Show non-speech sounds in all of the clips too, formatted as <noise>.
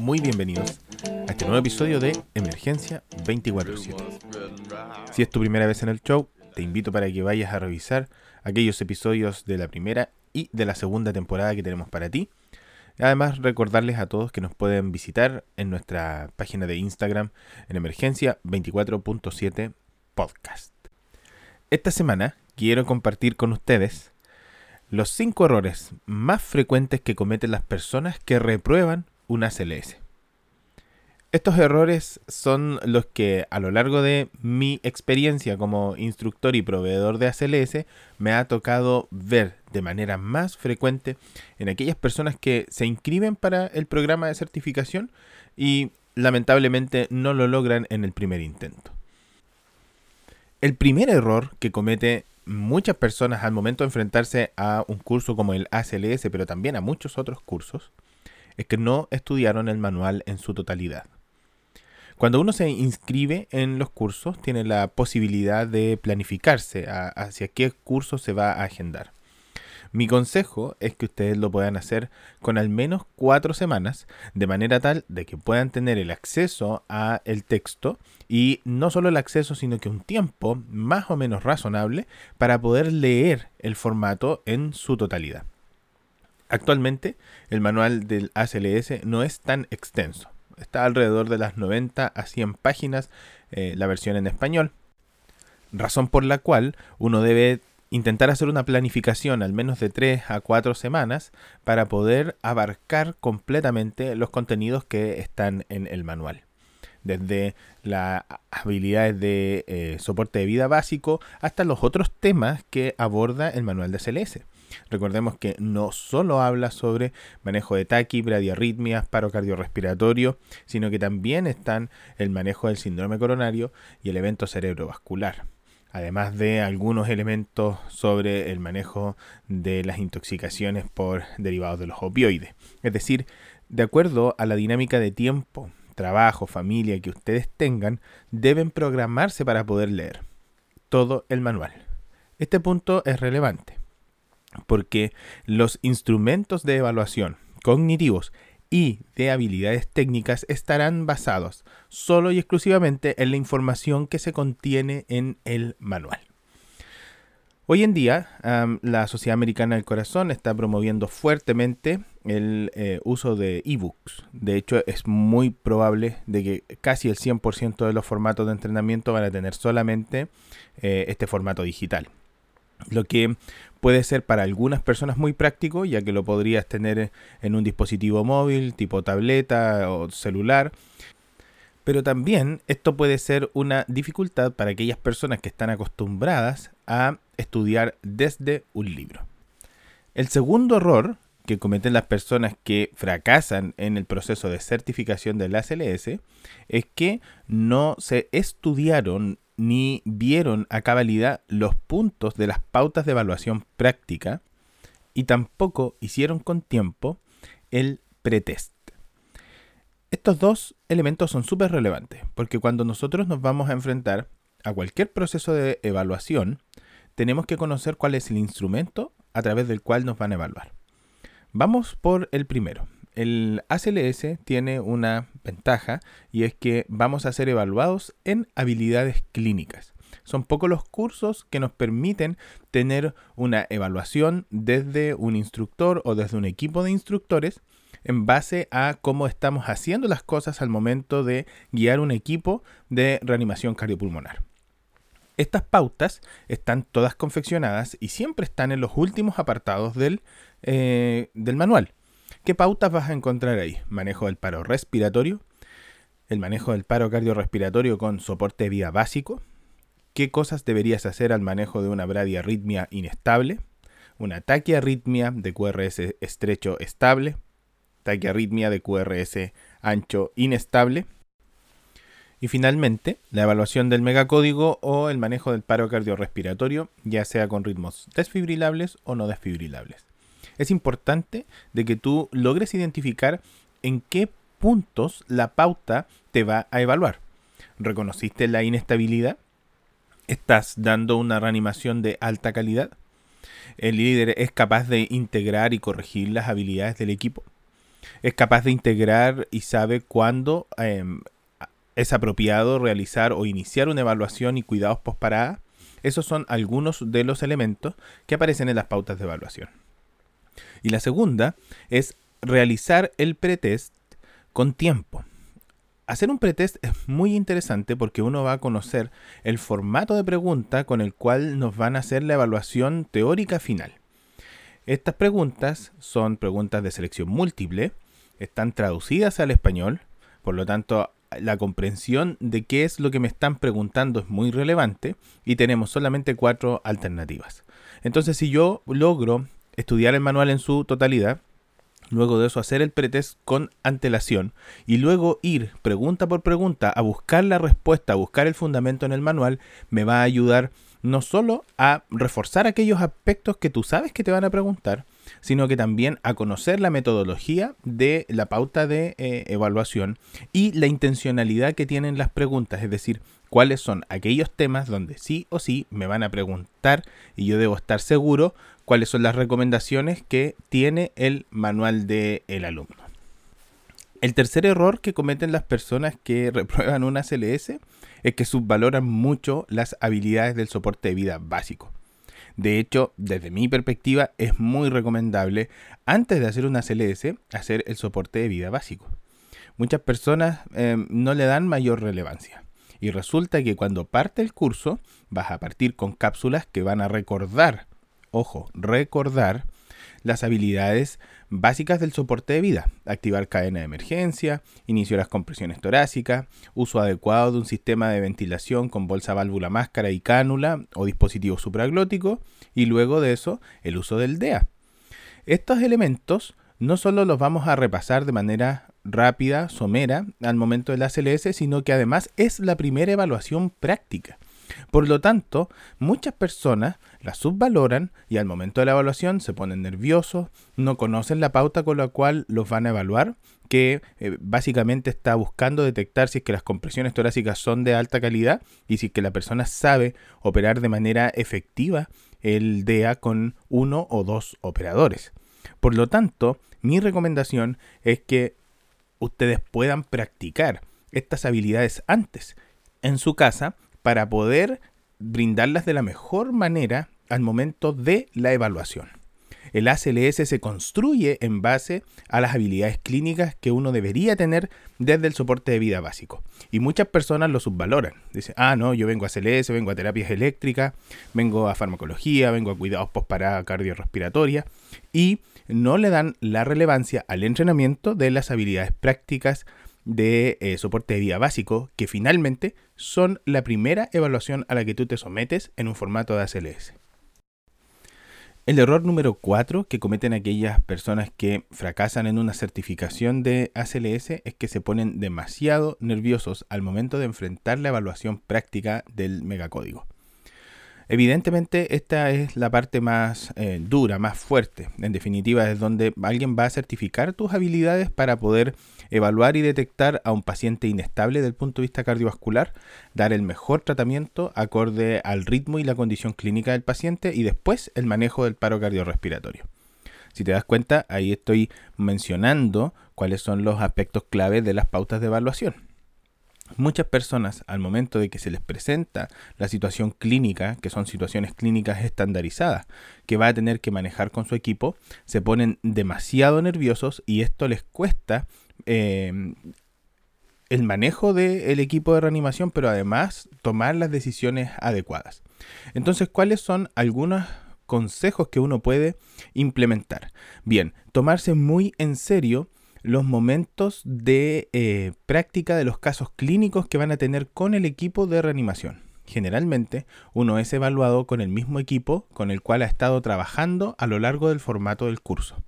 Muy bienvenidos a este nuevo episodio de Emergencia 24/7. Si es tu primera vez en el show, te invito para que vayas a revisar aquellos episodios de la primera y de la segunda temporada que tenemos para ti. Además, recordarles a todos que nos pueden visitar en nuestra página de Instagram en Emergencia 24.7 Podcast. Esta semana quiero compartir con ustedes los 5 errores más frecuentes que cometen las personas que reprueban una CLS. Estos errores son los que a lo largo de mi experiencia como instructor y proveedor de ACLS me ha tocado ver de manera más frecuente en aquellas personas que se inscriben para el programa de certificación y lamentablemente no lo logran en el primer intento. El primer error que comete muchas personas al momento de enfrentarse a un curso como el ACLS, pero también a muchos otros cursos, es que no estudiaron el manual en su totalidad. Cuando uno se inscribe en los cursos, tiene la posibilidad de planificarse hacia qué curso se va a agendar. Mi consejo es que ustedes lo puedan hacer con al menos cuatro semanas, de manera tal de que puedan tener el acceso a el texto y no solo el acceso, sino que un tiempo más o menos razonable para poder leer el formato en su totalidad. Actualmente, el manual del ACLS no es tan extenso. Está alrededor de las 90 a 100 páginas eh, la versión en español. Razón por la cual uno debe intentar hacer una planificación al menos de 3 a 4 semanas para poder abarcar completamente los contenidos que están en el manual. Desde las habilidades de eh, soporte de vida básico hasta los otros temas que aborda el manual de CLS. Recordemos que no solo habla sobre manejo de taqui, bradiarritmias, paro cardiorrespiratorio, sino que también están el manejo del síndrome coronario y el evento cerebrovascular. Además de algunos elementos sobre el manejo de las intoxicaciones por derivados de los opioides. Es decir, de acuerdo a la dinámica de tiempo, trabajo, familia que ustedes tengan, deben programarse para poder leer todo el manual. Este punto es relevante porque los instrumentos de evaluación cognitivos y de habilidades técnicas estarán basados solo y exclusivamente en la información que se contiene en el manual. Hoy en día, la Sociedad Americana del Corazón está promoviendo fuertemente el eh, uso de ebooks. De hecho, es muy probable de que casi el 100% de los formatos de entrenamiento van a tener solamente eh, este formato digital. Lo que puede ser para algunas personas muy práctico, ya que lo podrías tener en un dispositivo móvil, tipo tableta o celular. Pero también esto puede ser una dificultad para aquellas personas que están acostumbradas a estudiar desde un libro. El segundo error que cometen las personas que fracasan en el proceso de certificación del ACLS es que no se estudiaron ni vieron a cabalidad los puntos de las pautas de evaluación práctica y tampoco hicieron con tiempo el pretest. Estos dos elementos son súper relevantes porque cuando nosotros nos vamos a enfrentar a cualquier proceso de evaluación, tenemos que conocer cuál es el instrumento a través del cual nos van a evaluar. Vamos por el primero, el ACLS tiene una ventaja y es que vamos a ser evaluados en habilidades clínicas. Son pocos los cursos que nos permiten tener una evaluación desde un instructor o desde un equipo de instructores en base a cómo estamos haciendo las cosas al momento de guiar un equipo de reanimación cardiopulmonar. Estas pautas están todas confeccionadas y siempre están en los últimos apartados del, eh, del manual. ¿Qué pautas vas a encontrar ahí? Manejo del paro respiratorio, el manejo del paro cardiorrespiratorio con soporte vida básico, qué cosas deberías hacer al manejo de una bradiarritmia inestable, una taquiarritmia de QRS estrecho estable, taquiarritmia de QRS ancho inestable, y finalmente, la evaluación del megacódigo o el manejo del paro cardiorrespiratorio, ya sea con ritmos desfibrilables o no desfibrilables es importante de que tú logres identificar en qué puntos la pauta te va a evaluar. ¿Reconociste la inestabilidad? ¿Estás dando una reanimación de alta calidad? El líder es capaz de integrar y corregir las habilidades del equipo. Es capaz de integrar y sabe cuándo em, es apropiado realizar o iniciar una evaluación y cuidados postparada. Esos son algunos de los elementos que aparecen en las pautas de evaluación. Y la segunda es realizar el pretest con tiempo. Hacer un pretest es muy interesante porque uno va a conocer el formato de pregunta con el cual nos van a hacer la evaluación teórica final. Estas preguntas son preguntas de selección múltiple, están traducidas al español, por lo tanto la comprensión de qué es lo que me están preguntando es muy relevante y tenemos solamente cuatro alternativas. Entonces si yo logro estudiar el manual en su totalidad, luego de eso hacer el pretest con antelación y luego ir pregunta por pregunta a buscar la respuesta, a buscar el fundamento en el manual, me va a ayudar no solo a reforzar aquellos aspectos que tú sabes que te van a preguntar, sino que también a conocer la metodología de la pauta de eh, evaluación y la intencionalidad que tienen las preguntas, es decir, cuáles son aquellos temas donde sí o sí me van a preguntar y yo debo estar seguro cuáles son las recomendaciones que tiene el manual del el alumno. El tercer error que cometen las personas que <laughs> reprueban una CLS es que subvaloran mucho las habilidades del soporte de vida básico. De hecho, desde mi perspectiva, es muy recomendable, antes de hacer una CLS, hacer el soporte de vida básico. Muchas personas em, no le dan mayor relevancia. Y resulta que cuando parte el curso, vas a partir con cápsulas que van a recordar ojo, recordar las habilidades básicas del soporte de vida, activar cadena de emergencia, inicio de las compresiones torácicas, uso adecuado de un sistema de ventilación con bolsa, válvula, máscara y cánula o dispositivo supraglótico y luego de eso el uso del DEA. Estos elementos no solo los vamos a repasar de manera rápida, somera, al momento de la CLS, sino que además es la primera evaluación práctica. Por lo tanto, muchas personas la subvaloran y al momento de la evaluación se ponen nerviosos, no conocen la pauta con la cual los van a evaluar, que eh, básicamente está buscando detectar si es que las compresiones torácicas son de alta calidad y si es que la persona sabe operar de manera efectiva el DEA con uno o dos operadores. Por lo tanto, mi recomendación es que ustedes puedan practicar estas habilidades antes en su casa para poder brindarlas de la mejor manera al momento de la evaluación. El ACLS se construye en base a las habilidades clínicas que uno debería tener desde el soporte de vida básico. Y muchas personas lo subvaloran. Dicen, ah, no, yo vengo a ACLS, vengo a terapias eléctricas, vengo a farmacología, vengo a cuidados postparada cardiorrespiratoria. Y no le dan la relevancia al entrenamiento de las habilidades prácticas de eh, soporte de vida básico, que finalmente son la primera evaluación a la que tú te sometes en un formato de ACLS. El error número 4 que cometen aquellas personas que fracasan en una certificación de ACLS es que se ponen demasiado nerviosos al momento de enfrentar la evaluación práctica del megacódigo. Evidentemente esta es la parte más eh, dura, más fuerte. En definitiva es donde alguien va a certificar tus habilidades para poder evaluar y detectar a un paciente inestable desde el punto de vista cardiovascular, dar el mejor tratamiento acorde al ritmo y la condición clínica del paciente y después el manejo del paro cardiorrespiratorio. Si te das cuenta, ahí estoy mencionando cuáles son los aspectos clave de las pautas de evaluación. Muchas personas al momento de que se les presenta la situación clínica, que son situaciones clínicas estandarizadas, que va a tener que manejar con su equipo, se ponen demasiado nerviosos y esto les cuesta em, el manejo del equipo de reanimación, pero además tomar las decisiones adecuadas. Entonces, ¿cuáles son algunos consejos que uno puede implementar? Bien, tomarse muy en serio los momentos de eh, práctica de los casos clínicos que van a tener con el equipo de reanimación. Generalmente uno es evaluado con el mismo equipo con el cual ha estado trabajando a lo largo del formato del curso.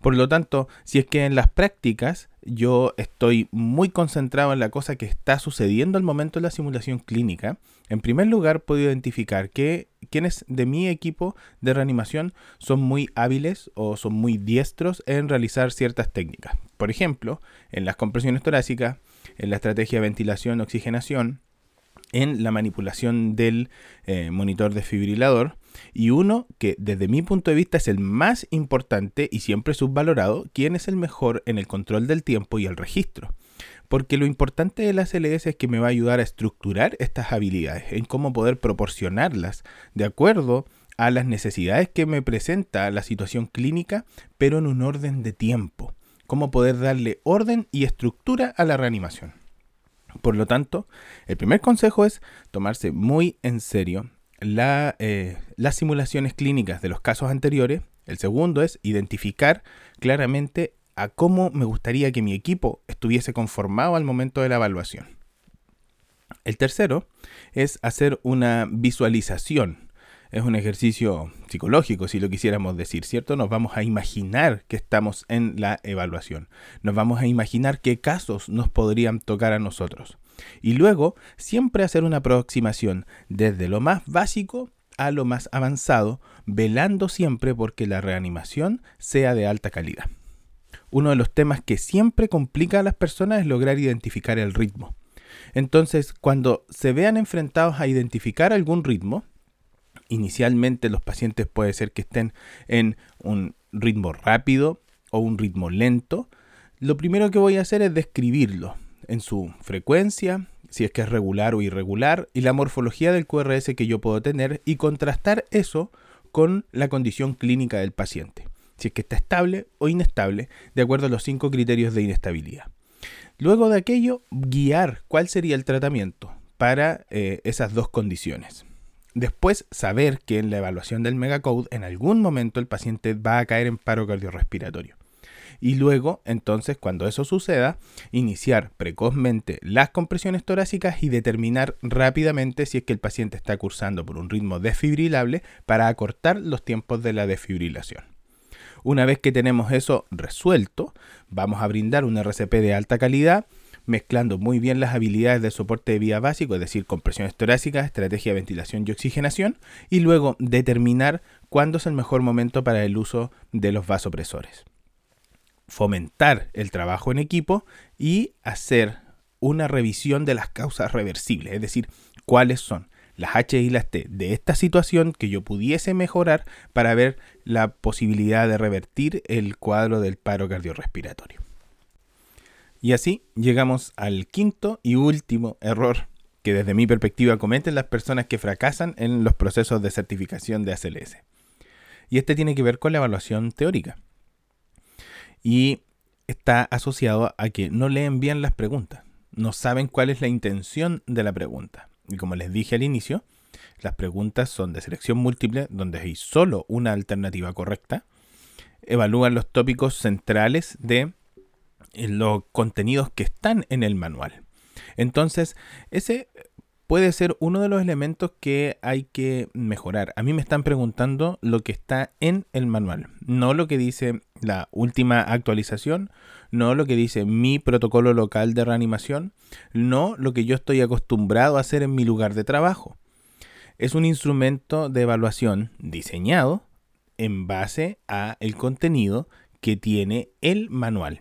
Por lo tanto, si es que en las prácticas yo estoy muy concentrado en la cosa que está sucediendo al momento de la simulación clínica, en primer lugar puedo identificar que quienes de mi equipo de reanimación son muy hábiles o son muy diestros en realizar ciertas técnicas. Por ejemplo, en las compresiones torácicas, en la estrategia de ventilación-oxigenación, en la manipulación del eh, monitor desfibrilador y uno que desde mi punto de vista es el más importante y siempre subvalorado, quién es el mejor en el control del tiempo y el registro. Porque lo importante de las LS es que me va a ayudar a estructurar estas habilidades, en cómo poder proporcionarlas de acuerdo a las necesidades que me presenta la situación clínica, pero en un orden de tiempo. Cómo poder darle orden y estructura a la reanimación. Por lo tanto, el primer consejo es tomarse muy en serio eh, las simulaciones clínicas de los casos anteriores. El segundo es identificar claramente a cómo me gustaría que mi equipo estuviese conformado al momento de la evaluación. El tercero es hacer una visualización. Es un ejercicio psicológico, si lo quisiéramos decir, ¿cierto? Nos vamos a imaginar que estamos en la evaluación. Nos vamos a imaginar qué casos nos podrían tocar a nosotros. Y luego, siempre hacer una aproximación desde lo más básico a lo más avanzado, velando siempre porque la reanimación sea de alta calidad. Uno de los temas que siempre complica a las personas es lograr identificar el ritmo. Entonces, cuando se vean enfrentados a identificar algún ritmo, inicialmente los pacientes puede ser que estén en un ritmo rápido o un ritmo lento, lo primero que voy a hacer es describirlo en su frecuencia, si es que es regular o irregular, y la morfología del QRS que yo puedo tener y contrastar eso con la condición clínica del paciente, si es que está estable o inestable, de acuerdo a los cinco criterios de inestabilidad. Luego de aquello, guiar cuál sería el tratamiento para eh, esas dos condiciones. Después, saber que en la evaluación del megacode en algún momento el paciente va a caer en paro cardiorrespiratorio y luego, entonces, cuando eso suceda, iniciar precozmente las compresiones torácicas y determinar rápidamente si es que el paciente está cursando por un ritmo desfibrilable para acortar los tiempos de la desfibrilación. Una vez que tenemos eso resuelto, vamos a brindar un RCP de alta calidad, mezclando muy bien las habilidades de soporte de vía básico, es decir, compresiones torácicas, estrategia de ventilación y oxigenación, y luego determinar cuándo es el mejor momento para el uso de los vasopresores fomentar el trabajo en equipo y hacer una revisión de las causas reversibles, es decir, cuáles son las H y las T de esta situación que yo pudiese mejorar para ver la posibilidad de revertir el cuadro del paro cardiorrespiratorio. Y así llegamos al quinto y último error que desde mi perspectiva cometen las personas que fracasan en los procesos de certificación de ACLS. Y este tiene que ver con la evaluación teórica y está asociado a que no leen bien las preguntas, no saben cuál es la intención de la pregunta. Y como les dije al inicio, las preguntas son de selección múltiple, donde hay solo una alternativa correcta. Evalúan los tópicos centrales de eh, los contenidos que están en el manual. Entonces, ese puede ser uno de los elementos que hay que mejorar. A mí me están preguntando lo que está en el manual, no lo que dice la última actualización, no lo que dice mi protocolo local de reanimación, no lo que yo estoy acostumbrado a hacer en mi lugar de trabajo. Es un instrumento de evaluación diseñado en base a el contenido que tiene el manual.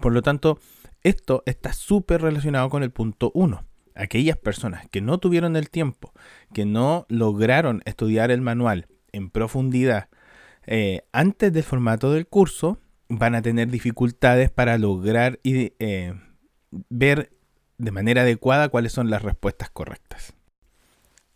Por lo tanto, esto está súper relacionado con el punto 1 aquellas personas que no tuvieron el tiempo, que no lograron estudiar el manual en profundidad eh, antes del formato del curso, van a tener dificultades para lograr y, eh, ver de manera adecuada cuáles son las respuestas correctas.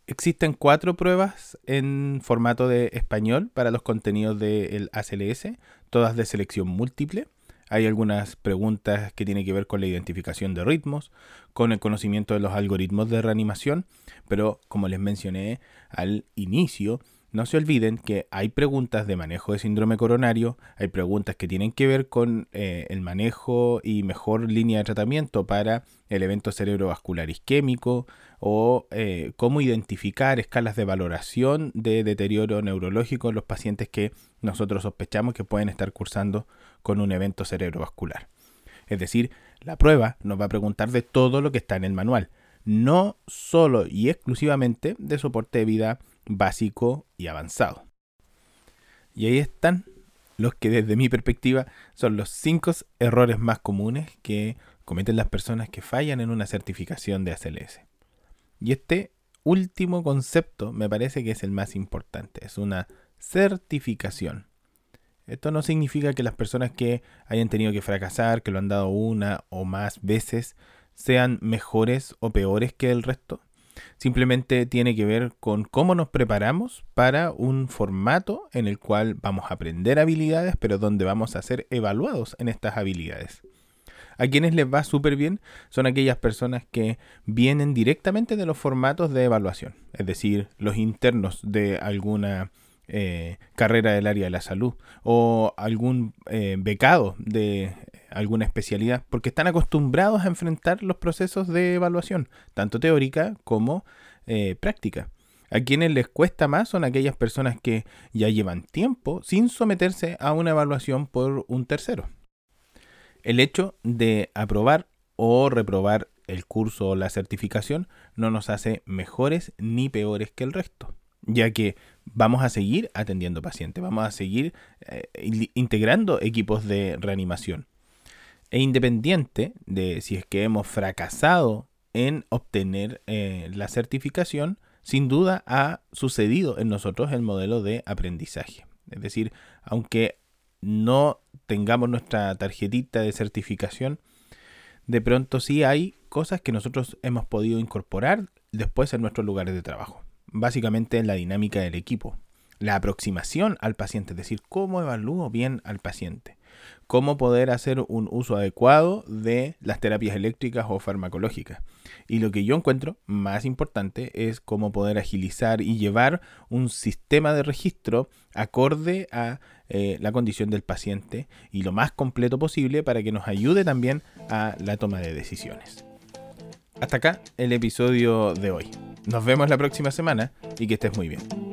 Existen cuatro pruebas en formato de español para los contenidos del ACLS, todas de selección múltiple. Hay algunas preguntas que tienen que ver con la identificación de ritmos, con el conocimiento de los algoritmos de reanimación, pero como les mencioné al inicio, no se olviden que hay preguntas de manejo de síndrome coronario, hay preguntas que tienen que ver con eh, el manejo y mejor línea de tratamiento para el evento cerebrovascular isquémico o eh, cómo identificar escalas de valoración de deterioro neurológico en los pacientes que nosotros sospechamos que pueden estar cursando con un evento cerebrovascular. Es decir, la prueba nos va a preguntar de todo lo que está en el manual, no solo y exclusivamente de soporte de vida básico y avanzado. Y ahí están los que desde mi perspectiva son los cinco errores más comunes que cometen las personas que fallan en una certificación de ACLS. Y este último concepto me parece que es el más importante, es una certificación. Esto no significa que las personas que hayan tenido que fracasar, que lo han dado una o más veces, sean mejores o peores que el resto. Simplemente tiene que ver con cómo nos preparamos para un formato en el cual vamos a aprender habilidades, pero donde vamos a ser evaluados en estas habilidades. A quienes les va súper bien son aquellas personas que vienen directamente de los formatos de evaluación, es decir, los internos de alguna eh, carrera del área de la salud o algún eh, becado de alguna especialidad, porque están acostumbrados a enfrentar los procesos de evaluación, tanto teórica como eh, práctica. A quienes les cuesta más son aquellas personas que ya llevan tiempo sin someterse a una evaluación por un tercero. El hecho de aprobar o reprobar el curso o la certificación no nos hace mejores ni peores que el resto, ya que vamos a seguir atendiendo pacientes, vamos a seguir eh, integrando equipos de reanimación e independiente de si es que hemos fracasado en obtener eh, la certificación, sin duda ha sucedido en nosotros el modelo de aprendizaje. Es decir, aunque no tengamos nuestra tarjetita de certificación, de pronto sí hay cosas que nosotros hemos podido incorporar después en nuestros lugares de trabajo. Básicamente en la dinámica del equipo, la aproximación al paciente, es decir, cómo evalúo bien al paciente cómo poder hacer un uso adecuado de las terapias eléctricas o farmacológicas. Y lo que yo encuentro más importante es cómo poder agilizar y llevar un sistema de registro acorde a eh, la condición del paciente y lo más completo posible para que nos ayude también a la toma de decisiones. Hasta acá el episodio de hoy. Nos vemos la próxima semana y que estés muy bien.